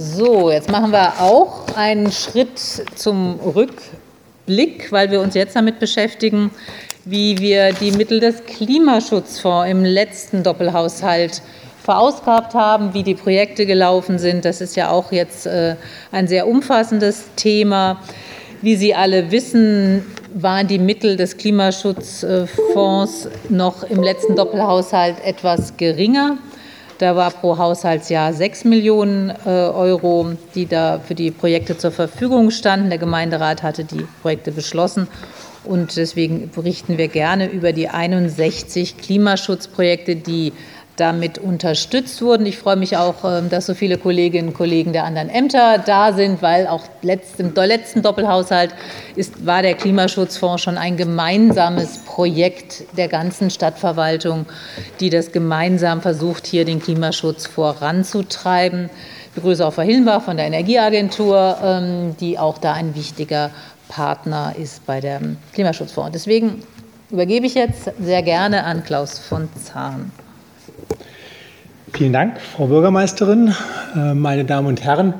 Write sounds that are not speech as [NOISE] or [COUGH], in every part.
So, jetzt machen wir auch einen Schritt zum Rückblick, weil wir uns jetzt damit beschäftigen, wie wir die Mittel des Klimaschutzfonds im letzten Doppelhaushalt verausgabt haben, wie die Projekte gelaufen sind. Das ist ja auch jetzt äh, ein sehr umfassendes Thema. Wie Sie alle wissen, waren die Mittel des Klimaschutzfonds noch im letzten Doppelhaushalt etwas geringer. Da war pro Haushaltsjahr 6 Millionen äh, Euro, die da für die Projekte zur Verfügung standen. Der Gemeinderat hatte die Projekte beschlossen. Und deswegen berichten wir gerne über die 61 Klimaschutzprojekte, die damit unterstützt wurden. Ich freue mich auch, ähm, dass so viele Kolleginnen und Kollegen der anderen Ämter da sind, weil auch im letzten Doppelhaushalt ist, war der Klimaschutzfonds schon ein gemeinsames Projekt der ganzen Stadtverwaltung, die das gemeinsam versucht, hier den Klimaschutz voranzutreiben. Ich begrüße auch Frau Hillenbach von der Energieagentur, ähm, die auch da ein wichtiger Partner ist bei dem Klimaschutzfonds. Deswegen übergebe ich jetzt sehr gerne an Klaus von Zahn. Vielen Dank, Frau Bürgermeisterin, äh, meine Damen und Herren.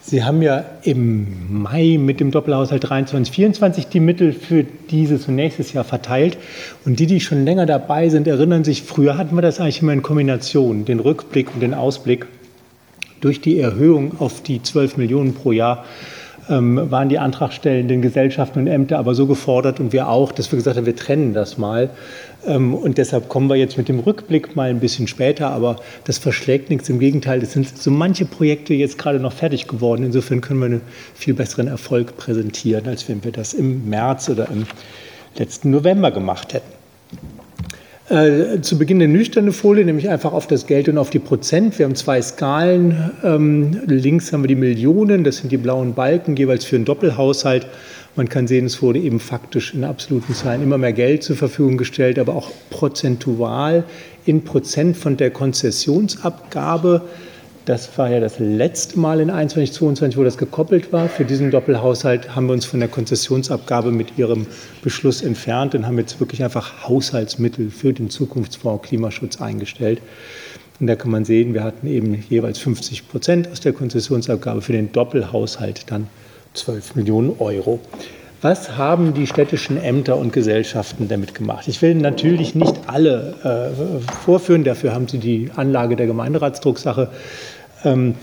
Sie haben ja im Mai mit dem Doppelhaushalt 23-24 die Mittel für dieses und nächstes Jahr verteilt. Und die, die schon länger dabei sind, erinnern sich, früher hatten wir das eigentlich immer in Kombination, den Rückblick und den Ausblick. Durch die Erhöhung auf die 12 Millionen pro Jahr ähm, waren die antragstellenden Gesellschaften und Ämter aber so gefordert und wir auch, dass wir gesagt haben, wir trennen das mal. Ähm, und deshalb kommen wir jetzt mit dem Rückblick mal ein bisschen später, aber das verschlägt nichts. Im Gegenteil, es sind so manche Projekte jetzt gerade noch fertig geworden. Insofern können wir einen viel besseren Erfolg präsentieren, als wenn wir das im März oder im letzten November gemacht hätten. Äh, zu Beginn eine nüchterne Folie, nämlich einfach auf das Geld und auf die Prozent. Wir haben zwei Skalen. Ähm, links haben wir die Millionen, das sind die blauen Balken, jeweils für einen Doppelhaushalt. Man kann sehen, es wurde eben faktisch in absoluten Zahlen immer mehr Geld zur Verfügung gestellt, aber auch prozentual in Prozent von der Konzessionsabgabe das war ja das letzte Mal in 21, 22, wo das gekoppelt war. Für diesen Doppelhaushalt haben wir uns von der Konzessionsabgabe mit Ihrem Beschluss entfernt und haben jetzt wirklich einfach Haushaltsmittel für den Zukunftsfonds Klimaschutz eingestellt. Und da kann man sehen, wir hatten eben jeweils 50 Prozent aus der Konzessionsabgabe für den Doppelhaushalt dann 12 Millionen Euro. Was haben die städtischen Ämter und Gesellschaften damit gemacht? Ich will natürlich nicht alle äh, vorführen, dafür haben Sie die Anlage der Gemeinderatsdrucksache ähm,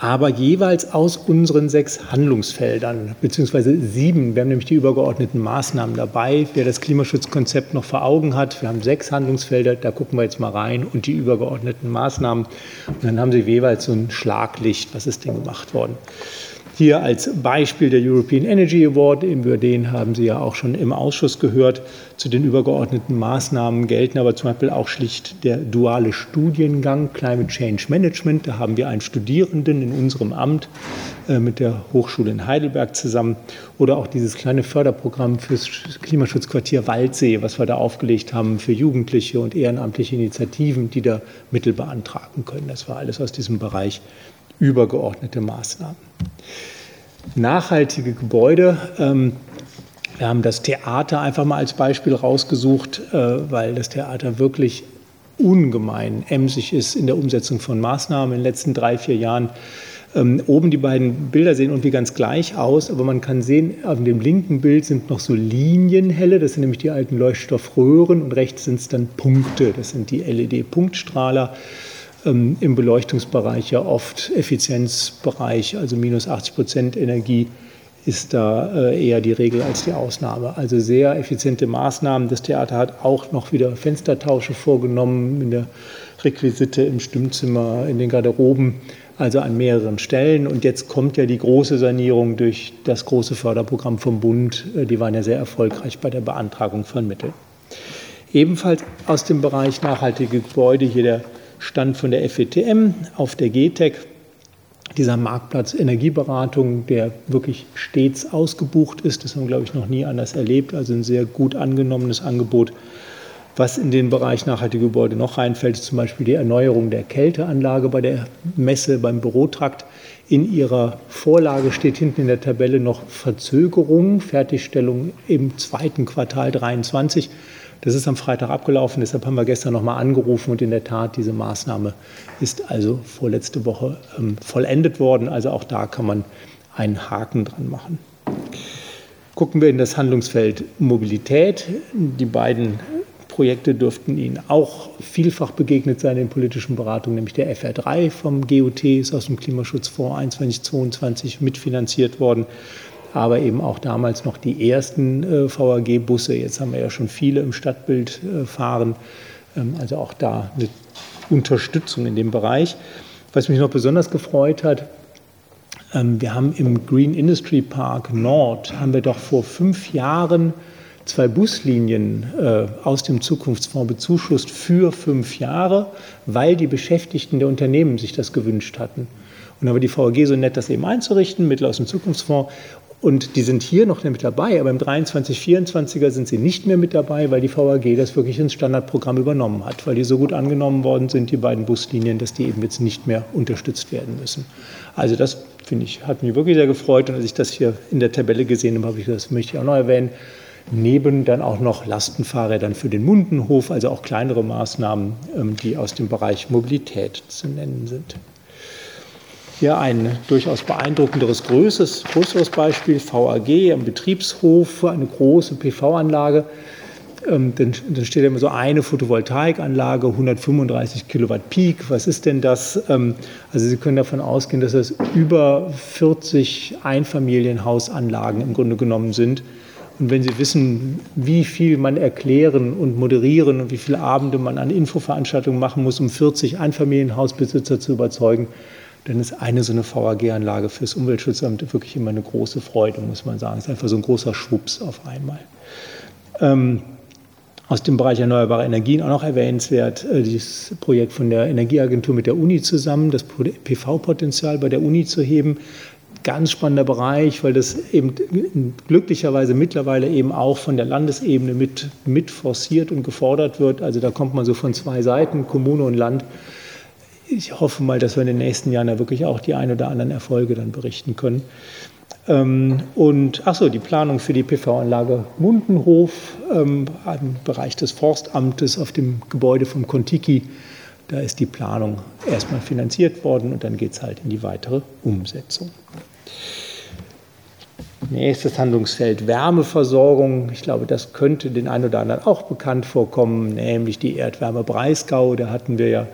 aber jeweils aus unseren sechs Handlungsfeldern, beziehungsweise sieben. Wir haben nämlich die übergeordneten Maßnahmen dabei. Wer das Klimaschutzkonzept noch vor Augen hat, wir haben sechs Handlungsfelder, da gucken wir jetzt mal rein und die übergeordneten Maßnahmen. Und dann haben Sie jeweils so ein Schlaglicht, was ist denn gemacht worden. Hier als Beispiel der European Energy Award, über den haben Sie ja auch schon im Ausschuss gehört. Zu den übergeordneten Maßnahmen gelten aber zum Beispiel auch schlicht der duale Studiengang Climate Change Management. Da haben wir einen Studierenden in unserem Amt äh, mit der Hochschule in Heidelberg zusammen. Oder auch dieses kleine Förderprogramm fürs Klimaschutzquartier Waldsee, was wir da aufgelegt haben für Jugendliche und ehrenamtliche Initiativen, die da Mittel beantragen können. Das war alles aus diesem Bereich übergeordnete Maßnahmen. Nachhaltige Gebäude. Ähm, wir haben das Theater einfach mal als Beispiel rausgesucht, äh, weil das Theater wirklich ungemein emsig ist in der Umsetzung von Maßnahmen in den letzten drei, vier Jahren. Ähm, oben die beiden Bilder sehen irgendwie ganz gleich aus, aber man kann sehen, auf dem linken Bild sind noch so Linienhelle, das sind nämlich die alten Leuchtstoffröhren und rechts sind es dann Punkte, das sind die LED-Punktstrahler ähm, im Beleuchtungsbereich ja oft Effizienzbereich, also minus 80 Prozent Energie ist da äh, eher die Regel als die Ausnahme. Also sehr effiziente Maßnahmen. Das Theater hat auch noch wieder Fenstertausche vorgenommen in der Requisite im Stimmzimmer, in den Garderoben, also an mehreren Stellen. Und jetzt kommt ja die große Sanierung durch das große Förderprogramm vom Bund. Äh, die waren ja sehr erfolgreich bei der Beantragung von Mitteln. Ebenfalls aus dem Bereich nachhaltige Gebäude hier der Stand von der FETM auf der GTEC, dieser Marktplatz Energieberatung, der wirklich stets ausgebucht ist. Das haben wir, glaube ich, noch nie anders erlebt. Also ein sehr gut angenommenes Angebot. Was in den Bereich nachhaltige Gebäude noch reinfällt, ist zum Beispiel die Erneuerung der Kälteanlage bei der Messe beim Bürotrakt. In ihrer Vorlage steht hinten in der Tabelle noch Verzögerung, Fertigstellung im zweiten Quartal 23. Das ist am Freitag abgelaufen, deshalb haben wir gestern nochmal angerufen und in der Tat, diese Maßnahme ist also vorletzte Woche ähm, vollendet worden. Also auch da kann man einen Haken dran machen. Gucken wir in das Handlungsfeld Mobilität. Die beiden Projekte dürften Ihnen auch vielfach begegnet sein in politischen Beratungen, nämlich der FR3 vom GOT ist aus dem Klimaschutzfonds 2122 mitfinanziert worden aber eben auch damals noch die ersten äh, VAG-Busse. Jetzt haben wir ja schon viele im Stadtbild äh, fahren. Ähm, also auch da eine Unterstützung in dem Bereich. Was mich noch besonders gefreut hat, ähm, wir haben im Green Industry Park Nord, haben wir doch vor fünf Jahren zwei Buslinien äh, aus dem Zukunftsfonds bezuschusst für fünf Jahre, weil die Beschäftigten der Unternehmen sich das gewünscht hatten. Und dann war die VAG so nett, das eben einzurichten, Mittel aus dem Zukunftsfonds. Und die sind hier noch mit dabei, aber im 23, 24er sind sie nicht mehr mit dabei, weil die VAG das wirklich ins Standardprogramm übernommen hat, weil die so gut angenommen worden sind, die beiden Buslinien, dass die eben jetzt nicht mehr unterstützt werden müssen. Also das finde ich, hat mich wirklich sehr gefreut und als ich das hier in der Tabelle gesehen habe, habe ich das möchte ich auch noch erwähnen. Neben dann auch noch Lastenfahrrädern für den Mundenhof, also auch kleinere Maßnahmen, ähm, die aus dem Bereich Mobilität zu nennen sind. Hier ein durchaus beeindruckenderes, größeres, größeres Beispiel, VAG am Betriebshof, eine große PV-Anlage. Ähm, dann, dann, steht immer so eine Photovoltaikanlage, 135 Kilowatt Peak. Was ist denn das? Ähm, also Sie können davon ausgehen, dass es über 40 Einfamilienhausanlagen im Grunde genommen sind. Und wenn Sie wissen, wie viel man erklären und moderieren und wie viele Abende man an Infoveranstaltungen machen muss, um 40 Einfamilienhausbesitzer zu überzeugen, dann ist eine so eine VAG-Anlage fürs Umweltschutzamt wirklich immer eine große Freude, muss man sagen. Es ist einfach so ein großer Schwupps auf einmal. Ähm, aus dem Bereich erneuerbare Energien auch noch erwähnenswert, äh, dieses Projekt von der Energieagentur mit der Uni zusammen, das PV-Potenzial bei der Uni zu heben. Ganz spannender Bereich, weil das eben glücklicherweise mittlerweile eben auch von der Landesebene mit, mit forciert und gefordert wird. Also da kommt man so von zwei Seiten, Kommune und Land, ich hoffe mal, dass wir in den nächsten Jahren da wirklich auch die ein oder anderen Erfolge dann berichten können. Ähm, und ach so, die Planung für die PV-Anlage Mundenhof ähm, im Bereich des Forstamtes auf dem Gebäude vom Kontiki. Da ist die Planung erstmal finanziert worden und dann geht es halt in die weitere Umsetzung. Nächstes Handlungsfeld Wärmeversorgung. Ich glaube, das könnte den einen oder anderen auch bekannt vorkommen, nämlich die Erdwärme Breisgau. Da hatten wir ja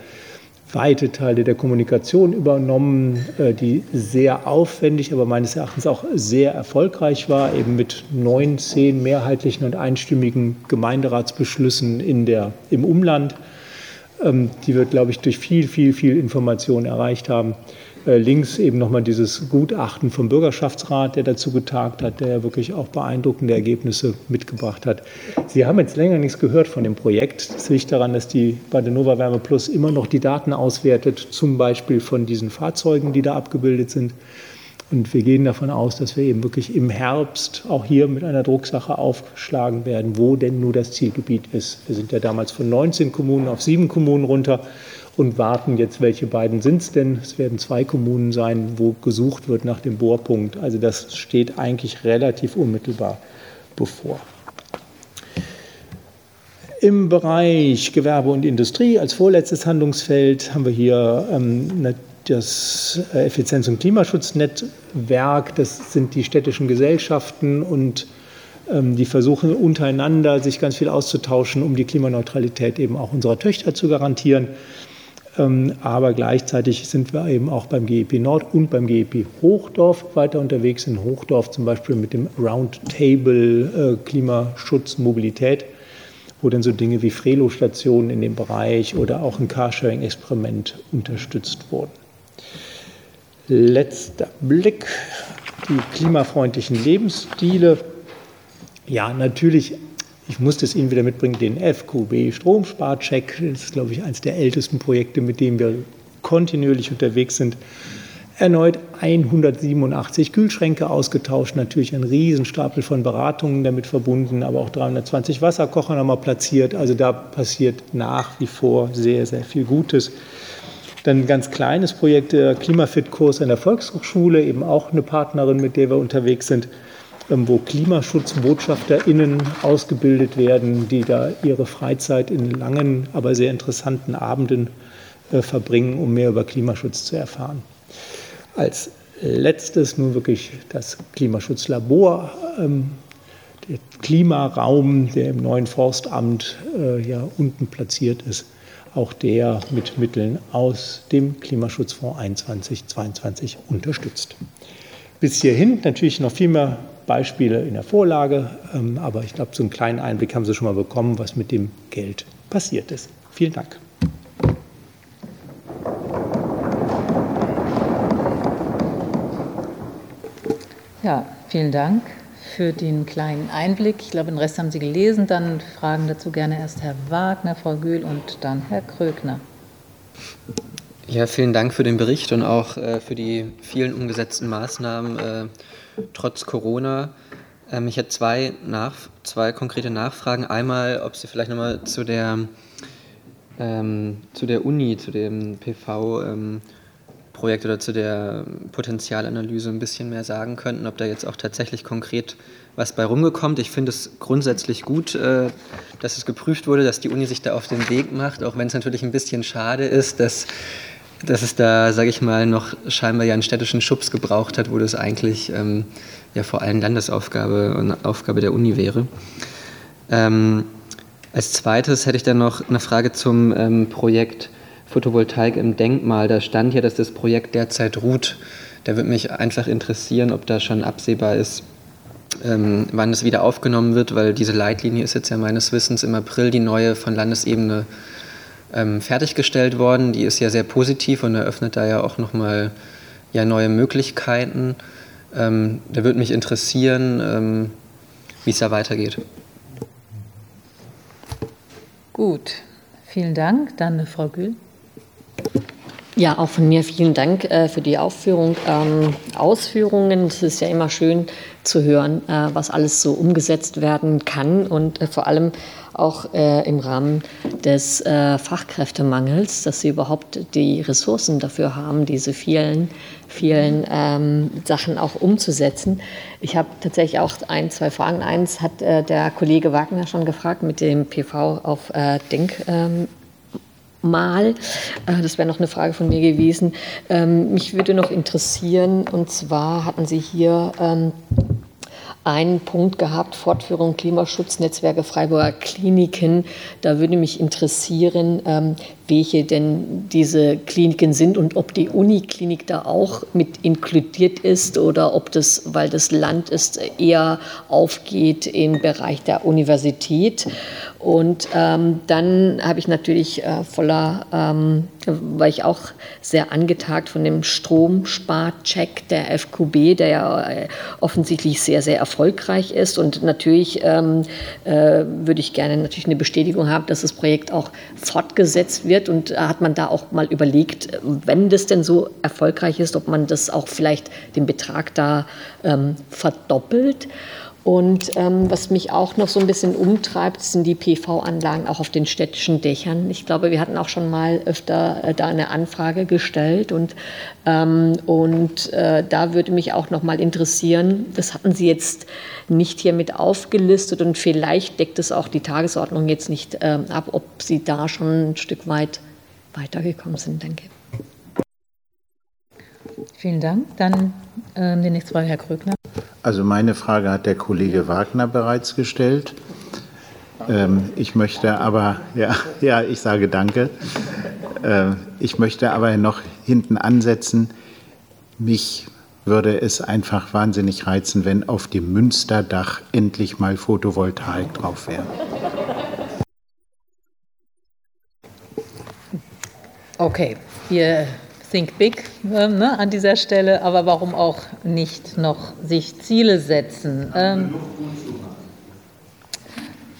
weite Teile der Kommunikation übernommen, äh, die sehr aufwendig, aber meines Erachtens auch sehr erfolgreich war, eben mit neun, zehn mehrheitlichen und einstimmigen Gemeinderatsbeschlüssen in der, im Umland, ähm, die wir, glaube ich, durch viel, viel, viel Information erreicht haben. Äh, links eben nochmal dieses Gutachten vom Bürgerschaftsrat, der dazu getagt hat, der ja wirklich auch beeindruckende Ergebnisse mitgebracht hat. Sie haben jetzt länger nichts gehört von dem Projekt. Das liegt daran, dass die bei der Nova Wärme Plus immer noch die Daten auswertet, zum Beispiel von diesen Fahrzeugen, die da abgebildet sind. Und wir gehen davon aus, dass wir eben wirklich im Herbst auch hier mit einer Drucksache aufschlagen werden, wo denn nur das Zielgebiet ist. Wir sind ja damals von 19 Kommunen auf sieben Kommunen runter und warten jetzt, welche beiden sind es denn. Es werden zwei Kommunen sein, wo gesucht wird nach dem Bohrpunkt. Also das steht eigentlich relativ unmittelbar bevor. Im Bereich Gewerbe und Industrie als vorletztes Handlungsfeld haben wir hier ähm, das Effizienz- und Klimaschutznetzwerk. Das sind die städtischen Gesellschaften und ähm, die versuchen untereinander sich ganz viel auszutauschen, um die Klimaneutralität eben auch unserer Töchter zu garantieren. Ähm, aber gleichzeitig sind wir eben auch beim GEP Nord und beim GEP Hochdorf weiter unterwegs. In Hochdorf zum Beispiel mit dem Roundtable äh, Klimaschutz Mobilität, wo dann so Dinge wie Frelo-Stationen in dem Bereich oder auch ein Carsharing-Experiment unterstützt wurden. Letzter Blick, die klimafreundlichen Lebensstile. Ja, natürlich ich musste es Ihnen wieder mitbringen, den FQB Stromsparcheck. Das ist, glaube ich, eines der ältesten Projekte, mit dem wir kontinuierlich unterwegs sind. Erneut 187 Kühlschränke ausgetauscht, natürlich ein Riesenstapel von Beratungen damit verbunden, aber auch 320 Wasserkocher nochmal platziert. Also da passiert nach wie vor sehr, sehr viel Gutes. Dann ein ganz kleines Projekt, der Klimafit-Kurs an der Volkshochschule, eben auch eine Partnerin, mit der wir unterwegs sind wo KlimaschutzbotschafterInnen ausgebildet werden, die da ihre Freizeit in langen, aber sehr interessanten Abenden äh, verbringen, um mehr über Klimaschutz zu erfahren. Als letztes nun wirklich das Klimaschutzlabor, ähm, der Klimaraum, der im neuen Forstamt äh, ja unten platziert ist, auch der mit Mitteln aus dem Klimaschutzfonds 21-22 unterstützt. Bis hierhin natürlich noch viel mehr Beispiele in der Vorlage, ähm, aber ich glaube, so einen kleinen Einblick haben Sie schon mal bekommen, was mit dem Geld passiert ist. Vielen Dank. Ja, vielen Dank für den kleinen Einblick. Ich glaube, den Rest haben Sie gelesen. Dann fragen dazu gerne erst Herr Wagner, Frau Gühl und dann Herr Krögner. Ja, vielen Dank für den Bericht und auch äh, für die vielen umgesetzten Maßnahmen äh, trotz Corona. Ähm, ich hätte zwei, nach, zwei konkrete Nachfragen. Einmal, ob Sie vielleicht nochmal zu der, ähm, zu der Uni, zu dem PV ähm, oder zu der Potenzialanalyse ein bisschen mehr sagen könnten, ob da jetzt auch tatsächlich konkret was bei rumgekommt. Ich finde es grundsätzlich gut, äh, dass es geprüft wurde, dass die Uni sich da auf den Weg macht, auch wenn es natürlich ein bisschen schade ist, dass, dass es da, sage ich mal, noch scheinbar ja einen städtischen Schubs gebraucht hat, wo das eigentlich ähm, ja vor allem Landesaufgabe und Aufgabe der Uni wäre. Ähm, als zweites hätte ich dann noch eine Frage zum ähm, Projekt Photovoltaik im Denkmal. Da stand ja, dass das Projekt derzeit ruht. Da würde mich einfach interessieren, ob da schon absehbar ist, ähm, wann es wieder aufgenommen wird, weil diese Leitlinie ist jetzt ja meines Wissens im April die neue von Landesebene ähm, fertiggestellt worden. Die ist ja sehr positiv und eröffnet da ja auch nochmal ja, neue Möglichkeiten. Ähm, da würde mich interessieren, ähm, wie es da weitergeht. Gut, vielen Dank. Dann Frau Gül. Ja, auch von mir vielen Dank äh, für die Aufführung, ähm, Ausführungen. Es ist ja immer schön zu hören, äh, was alles so umgesetzt werden kann und äh, vor allem auch äh, im Rahmen des äh, Fachkräftemangels, dass sie überhaupt die Ressourcen dafür haben, diese vielen, vielen ähm, Sachen auch umzusetzen. Ich habe tatsächlich auch ein, zwei Fragen. Eins hat äh, der Kollege Wagner schon gefragt mit dem PV auf Denk. Ähm, mal. Äh, das wäre noch eine Frage von mir gewesen. Ähm, mich würde noch interessieren, und zwar hatten Sie hier ähm, einen Punkt gehabt, Fortführung Klimaschutznetzwerke Freiburger Kliniken. Da würde mich interessieren, ähm, welche denn diese Kliniken sind und ob die Uniklinik da auch mit inkludiert ist oder ob das, weil das Land ist, eher aufgeht im Bereich der Universität. Und ähm, dann habe ich natürlich äh, voller, ähm, war ich auch sehr angetagt von dem Stromsparcheck der FQB, der ja äh, offensichtlich sehr, sehr erfolgreich ist. Und natürlich ähm, äh, würde ich gerne natürlich eine Bestätigung haben, dass das Projekt auch fortgesetzt wird. Und hat man da auch mal überlegt, wenn das denn so erfolgreich ist, ob man das auch vielleicht den Betrag da ähm, verdoppelt. Und ähm, was mich auch noch so ein bisschen umtreibt, sind die PV-Anlagen auch auf den städtischen Dächern. Ich glaube, wir hatten auch schon mal öfter äh, da eine Anfrage gestellt und, ähm, und äh, da würde mich auch noch mal interessieren, das hatten Sie jetzt nicht hier mit aufgelistet und vielleicht deckt es auch die Tagesordnung jetzt nicht ähm, ab, ob Sie da schon ein Stück weit weitergekommen sind, denke Vielen Dank. Dann ähm, die nächste Frage, Herr Krögner. Also meine Frage hat der Kollege Wagner bereits gestellt. Ähm, ich möchte aber, ja, [LAUGHS] ja, ich sage danke. Äh, ich möchte aber noch hinten ansetzen. Mich würde es einfach wahnsinnig reizen, wenn auf dem Münsterdach endlich mal Photovoltaik drauf wäre. Okay, wir Think Big äh, ne, an dieser Stelle, aber warum auch nicht noch sich Ziele setzen? Ähm,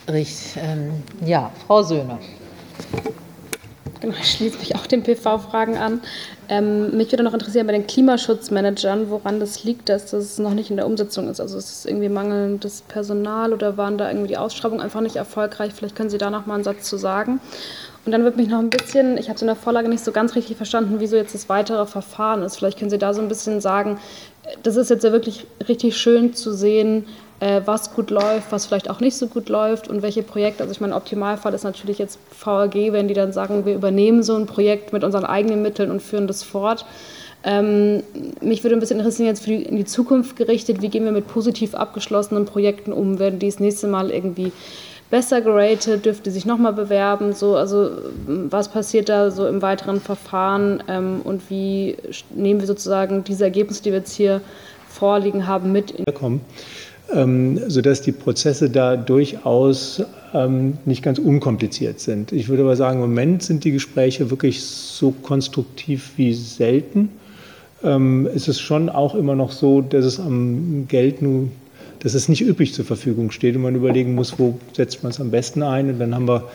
richtig, ähm, ja, Frau Söhner. Genau, ich schließe mich auch den PV-Fragen an. Ähm, mich würde noch interessieren bei den Klimaschutzmanagern, woran das liegt, dass das noch nicht in der Umsetzung ist. Also ist es irgendwie mangelndes Personal oder waren da irgendwie die Ausschreibungen einfach nicht erfolgreich? Vielleicht können Sie da noch mal einen Satz zu sagen. Und dann würde mich noch ein bisschen, ich habe es in der Vorlage nicht so ganz richtig verstanden, wieso jetzt das weitere Verfahren ist. Vielleicht können Sie da so ein bisschen sagen, das ist jetzt ja wirklich richtig schön zu sehen, äh, was gut läuft, was vielleicht auch nicht so gut läuft und welche Projekte. Also ich meine, Optimalfall ist natürlich jetzt VAG, wenn die dann sagen, wir übernehmen so ein Projekt mit unseren eigenen Mitteln und führen das fort. Ähm, mich würde ein bisschen interessieren, jetzt die, in die Zukunft gerichtet, wie gehen wir mit positiv abgeschlossenen Projekten um? Werden die das nächste Mal irgendwie besser geratet? Dürfte sich nochmal bewerben? So, also was passiert da so im weiteren Verfahren ähm, und wie nehmen wir sozusagen diese Ergebnisse, die wir jetzt hier vorliegen haben, mit in? Kommen ähm, sodass die Prozesse da durchaus ähm, nicht ganz unkompliziert sind. Ich würde aber sagen, im Moment sind die Gespräche wirklich so konstruktiv wie selten. Ähm, es ist schon auch immer noch so, dass es am Geld nur dass es nicht üppig zur Verfügung steht und man überlegen muss, wo setzt man es am besten ein. Und dann haben wir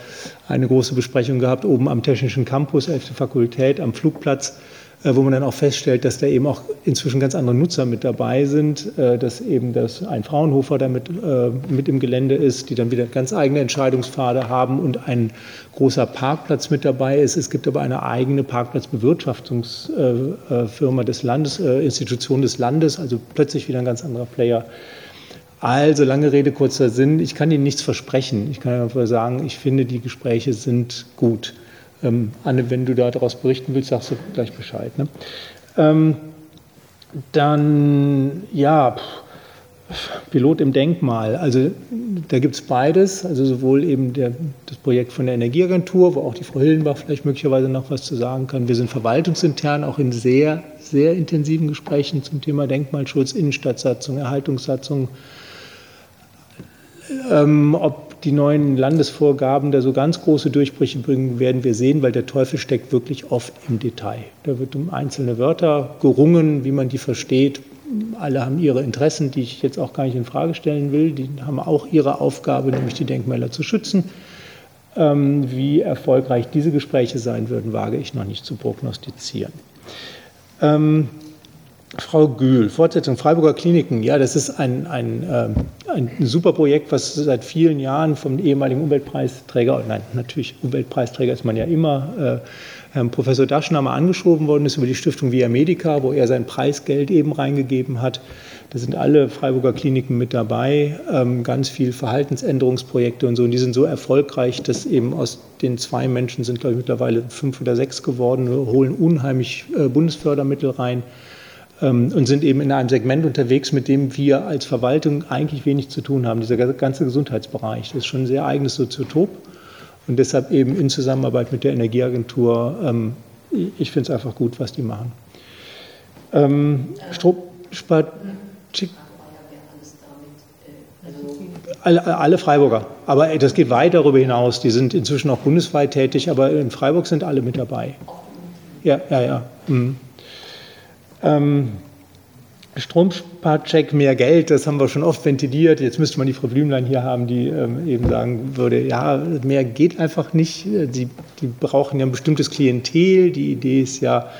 eine große Besprechung gehabt oben am Technischen Campus, 11. Fakultät, am Flugplatz wo man dann auch feststellt, dass da eben auch inzwischen ganz andere Nutzer mit dabei sind, äh, dass eben das ein Fraunhofer damit äh, mit im Gelände ist, die dann wieder ganz eigene Entscheidungspfade haben und ein großer Parkplatz mit dabei ist. Es gibt aber eine eigene Parkplatzbewirtschaftungsfirma des Landes, Institution des Landes, also plötzlich wieder ein ganz anderer Player. Also lange Rede, kurzer Sinn. Ich kann Ihnen nichts versprechen. Ich kann einfach sagen, ich finde, die Gespräche sind gut. Ähm, Anne, wenn du daraus berichten willst, sagst du gleich Bescheid. Ne? Ähm, dann, ja, Pilot im Denkmal. Also da gibt es beides. Also sowohl eben der, das Projekt von der Energieagentur, wo auch die Frau Hillenbach vielleicht möglicherweise noch was zu sagen kann. Wir sind verwaltungsintern auch in sehr, sehr intensiven Gesprächen zum Thema Denkmalschutz, Innenstadtsatzung, Erhaltungssatzung. Ähm, ob die neuen Landesvorgaben da so ganz große Durchbrüche bringen, werden wir sehen, weil der Teufel steckt wirklich oft im Detail. Da wird um einzelne Wörter gerungen, wie man die versteht. Alle haben ihre Interessen, die ich jetzt auch gar nicht in Frage stellen will. Die haben auch ihre Aufgabe, nämlich die Denkmäler zu schützen. Ähm, wie erfolgreich diese Gespräche sein würden, wage ich noch nicht zu prognostizieren. Ähm, Frau Gühl, Fortsetzung Freiburger Kliniken. Ja, das ist ein, ein, äh, ein super Projekt, was seit vielen Jahren vom ehemaligen Umweltpreisträger, nein, natürlich Umweltpreisträger ist man ja immer, äh, Herrn Professor Daschner mal angeschoben worden ist über die Stiftung Via Medica, wo er sein Preisgeld eben reingegeben hat. Da sind alle Freiburger Kliniken mit dabei, ähm, ganz viel Verhaltensänderungsprojekte und so. Und die sind so erfolgreich, dass eben aus den zwei Menschen sind, glaube ich, mittlerweile fünf oder sechs geworden, holen unheimlich äh, Bundesfördermittel rein. Ähm, und sind eben in einem Segment unterwegs, mit dem wir als Verwaltung eigentlich wenig zu tun haben. Dieser ganze Gesundheitsbereich, ist schon ein sehr eigenes Soziotop und deshalb eben in Zusammenarbeit mit der Energieagentur, ähm, ich finde es einfach gut, was die machen. Ähm, alle, alle, Freiburger. Aber das geht weit darüber hinaus. Die sind inzwischen auch bundesweit tätig, aber in Freiburg sind alle mit dabei. Ja, ja, ja. Mhm. Ähm, Stromsparcheck, mehr Geld, das haben wir schon oft ventiliert. Jetzt müsste man die Frau Blümlein hier haben, die ähm, eben sagen würde, ja, mehr geht einfach nicht. Die, die brauchen ja ein bestimmtes Klientel. Die Idee ist ja,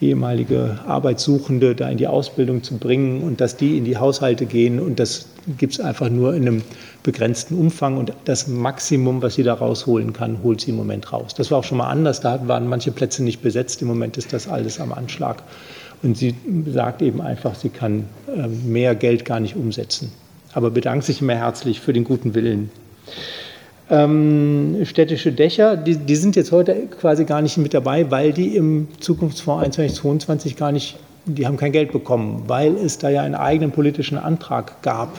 ehemalige Arbeitssuchende da in die Ausbildung zu bringen und dass die in die Haushalte gehen. Und das gibt es einfach nur in einem begrenzten Umfang. Und das Maximum, was sie da rausholen kann, holt sie im Moment raus. Das war auch schon mal anders. Da waren manche Plätze nicht besetzt. Im Moment ist das alles am Anschlag. Und sie sagt eben einfach, sie kann ähm, mehr Geld gar nicht umsetzen. Aber bedankt sich immer herzlich für den guten Willen. Ähm, städtische Dächer, die, die, sind jetzt heute quasi gar nicht mit dabei, weil die im Zukunftsfonds 2022 gar nicht, die haben kein Geld bekommen, weil es da ja einen eigenen politischen Antrag gab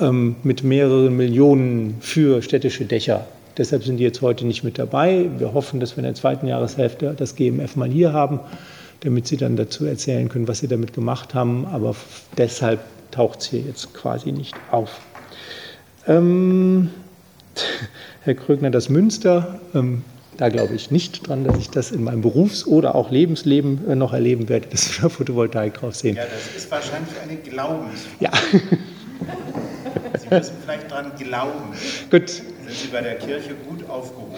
ähm, mit mehreren Millionen für städtische Dächer. Deshalb sind die jetzt heute nicht mit dabei. Wir hoffen, dass wir in der zweiten Jahreshälfte das GMF mal hier haben damit Sie dann dazu erzählen können, was Sie damit gemacht haben. Aber deshalb taucht es hier jetzt quasi nicht auf. Ähm, [LAUGHS] Herr Krögner, das Münster, ähm, da glaube ich nicht dran, dass ich das in meinem Berufs- oder auch Lebensleben äh, noch erleben werde, dass wir da Photovoltaik drauf sehen. Ja, das ist wahrscheinlich eine Glaubensfrage. Ja. [LAUGHS] Sie müssen vielleicht dran glauben. Gut. Sind Sie bei der Kirche gut aufgehoben?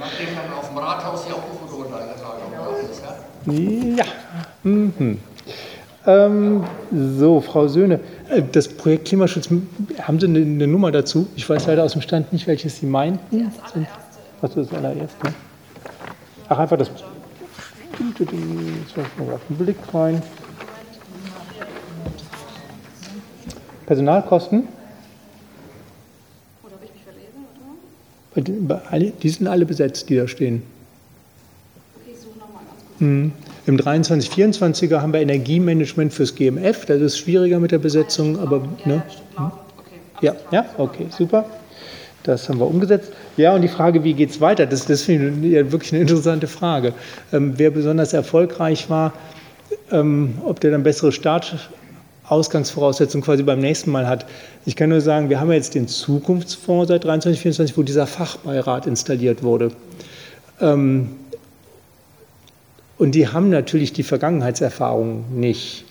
nachdem kriegt man auf dem Rathaus hier auch die Foto ist, genau. Ja. Mhm. Ähm, so, Frau Söhne, äh, das Projekt Klimaschutz, haben Sie eine, eine, Nummer dazu? Ich weiß leider aus dem Stand nicht, welches Sie meinten. Das allererste. Was ist das allererste? Ne? Ach, einfach das. Jetzt werfen wir auf den Blick rein. Personalkosten? Die sind alle besetzt, die da stehen. Okay, ich suche nochmal ganz kurz. Mhm. Im 23, 24er haben wir Energiemanagement fürs GMF. Das ist schwieriger mit der Besetzung, aber ne? ja, ja, okay, super. Das haben wir umgesetzt. Ja, und die Frage, wie geht es weiter? Das, das finde ich ja wirklich eine interessante Frage. Ähm, wer besonders erfolgreich war, ähm, ob der dann bessere Startausgangsvoraussetzungen quasi beim nächsten Mal hat. Ich kann nur sagen, wir haben jetzt den Zukunftsfonds seit 23, 24, wo dieser Fachbeirat installiert wurde. Ähm, und die haben natürlich die Vergangenheitserfahrung nicht.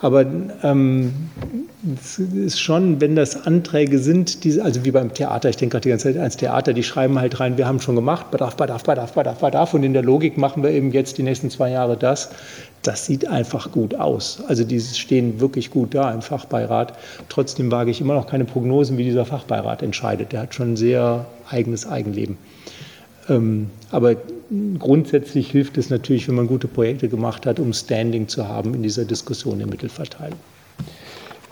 Aber ähm, es ist schon, wenn das Anträge sind, die, also wie beim Theater, ich denke gerade die ganze Zeit ans Theater, die schreiben halt rein, wir haben schon gemacht, Bedarf, Bedarf, Bedarf, Bedarf, Bedarf, und in der Logik machen wir eben jetzt die nächsten zwei Jahre das. Das sieht einfach gut aus. Also die stehen wirklich gut da im Fachbeirat. Trotzdem wage ich immer noch keine Prognosen, wie dieser Fachbeirat entscheidet. Der hat schon ein sehr eigenes Eigenleben. Ähm, aber grundsätzlich hilft es natürlich, wenn man gute Projekte gemacht hat, um Standing zu haben in dieser Diskussion der Mittelverteilung.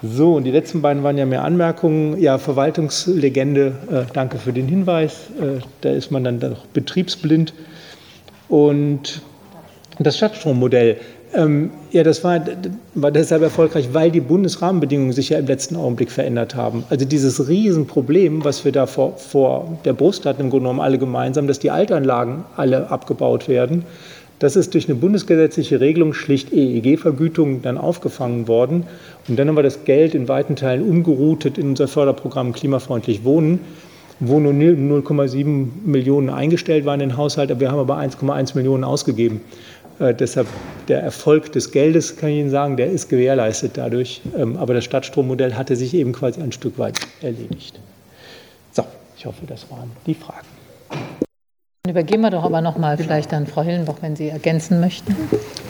So, und die letzten beiden waren ja mehr Anmerkungen. Ja, Verwaltungslegende, äh, danke für den Hinweis. Äh, da ist man dann doch betriebsblind. Und das Stadtstrommodell, ähm, ja, das war, war deshalb erfolgreich, weil die Bundesrahmenbedingungen sich ja im letzten Augenblick verändert haben. Also dieses Riesenproblem, was wir da vor, vor der Brust hatten, im Grunde genommen alle gemeinsam, dass die Altanlagen alle abgebaut werden, das ist durch eine bundesgesetzliche Regelung schlicht EEG-Vergütung dann aufgefangen worden. Und dann haben wir das Geld in weiten Teilen umgeroutet in unser Förderprogramm Klimafreundlich Wohnen, wo nur 0,7 Millionen eingestellt waren in den Haushalt, aber wir haben aber 1,1 Millionen ausgegeben. Äh, deshalb der Erfolg des Geldes, kann ich Ihnen sagen, der ist gewährleistet dadurch. Ähm, aber das Stadtstrommodell hatte sich eben quasi ein Stück weit erledigt. So, ich hoffe, das waren die Fragen. Übergeben wir doch aber noch mal vielleicht an Frau Hillenbach, wenn Sie ergänzen möchten.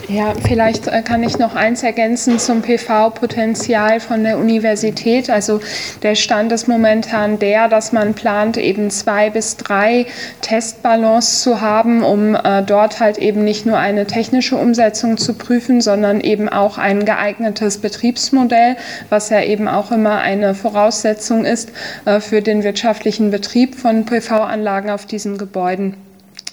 Ja, vielleicht äh, kann ich noch eins ergänzen zum PV-Potenzial von der Universität. Also der Stand ist momentan der, dass man plant, eben zwei bis drei Testballons zu haben, um äh, dort halt eben nicht nur eine technische Umsetzung zu prüfen, sondern eben auch ein geeignetes Betriebsmodell, was ja eben auch immer eine Voraussetzung ist äh, für den wirtschaftlichen Betrieb von PV-Anlagen auf diesen Gebäuden.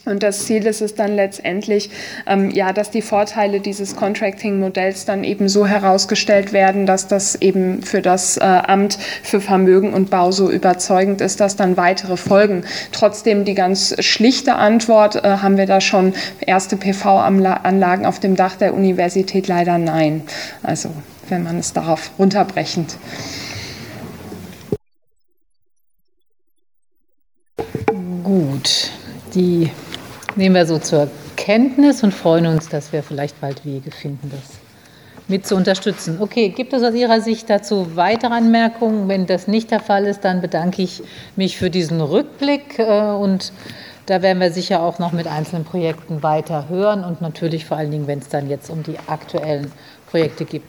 Und das Ziel ist es dann letztendlich, ähm, ja, dass die Vorteile dieses Contracting-Modells dann eben so herausgestellt werden, dass das eben für das äh, Amt für Vermögen und Bau so überzeugend ist, dass dann weitere folgen. Trotzdem die ganz schlichte Antwort, äh, haben wir da schon erste PV-Anlagen auf dem Dach der Universität? Leider nein. Also wenn man es darauf runterbrechend. Gut, die nehmen wir so zur Kenntnis und freuen uns, dass wir vielleicht bald Wege finden, das mit zu unterstützen. Okay, gibt es aus Ihrer Sicht dazu weitere Anmerkungen? Wenn das nicht der Fall ist, dann bedanke ich mich für diesen Rückblick äh, und da werden wir sicher auch noch mit einzelnen Projekten weiter hören und natürlich vor allen Dingen, wenn es dann jetzt um die aktuellen Projekte geht.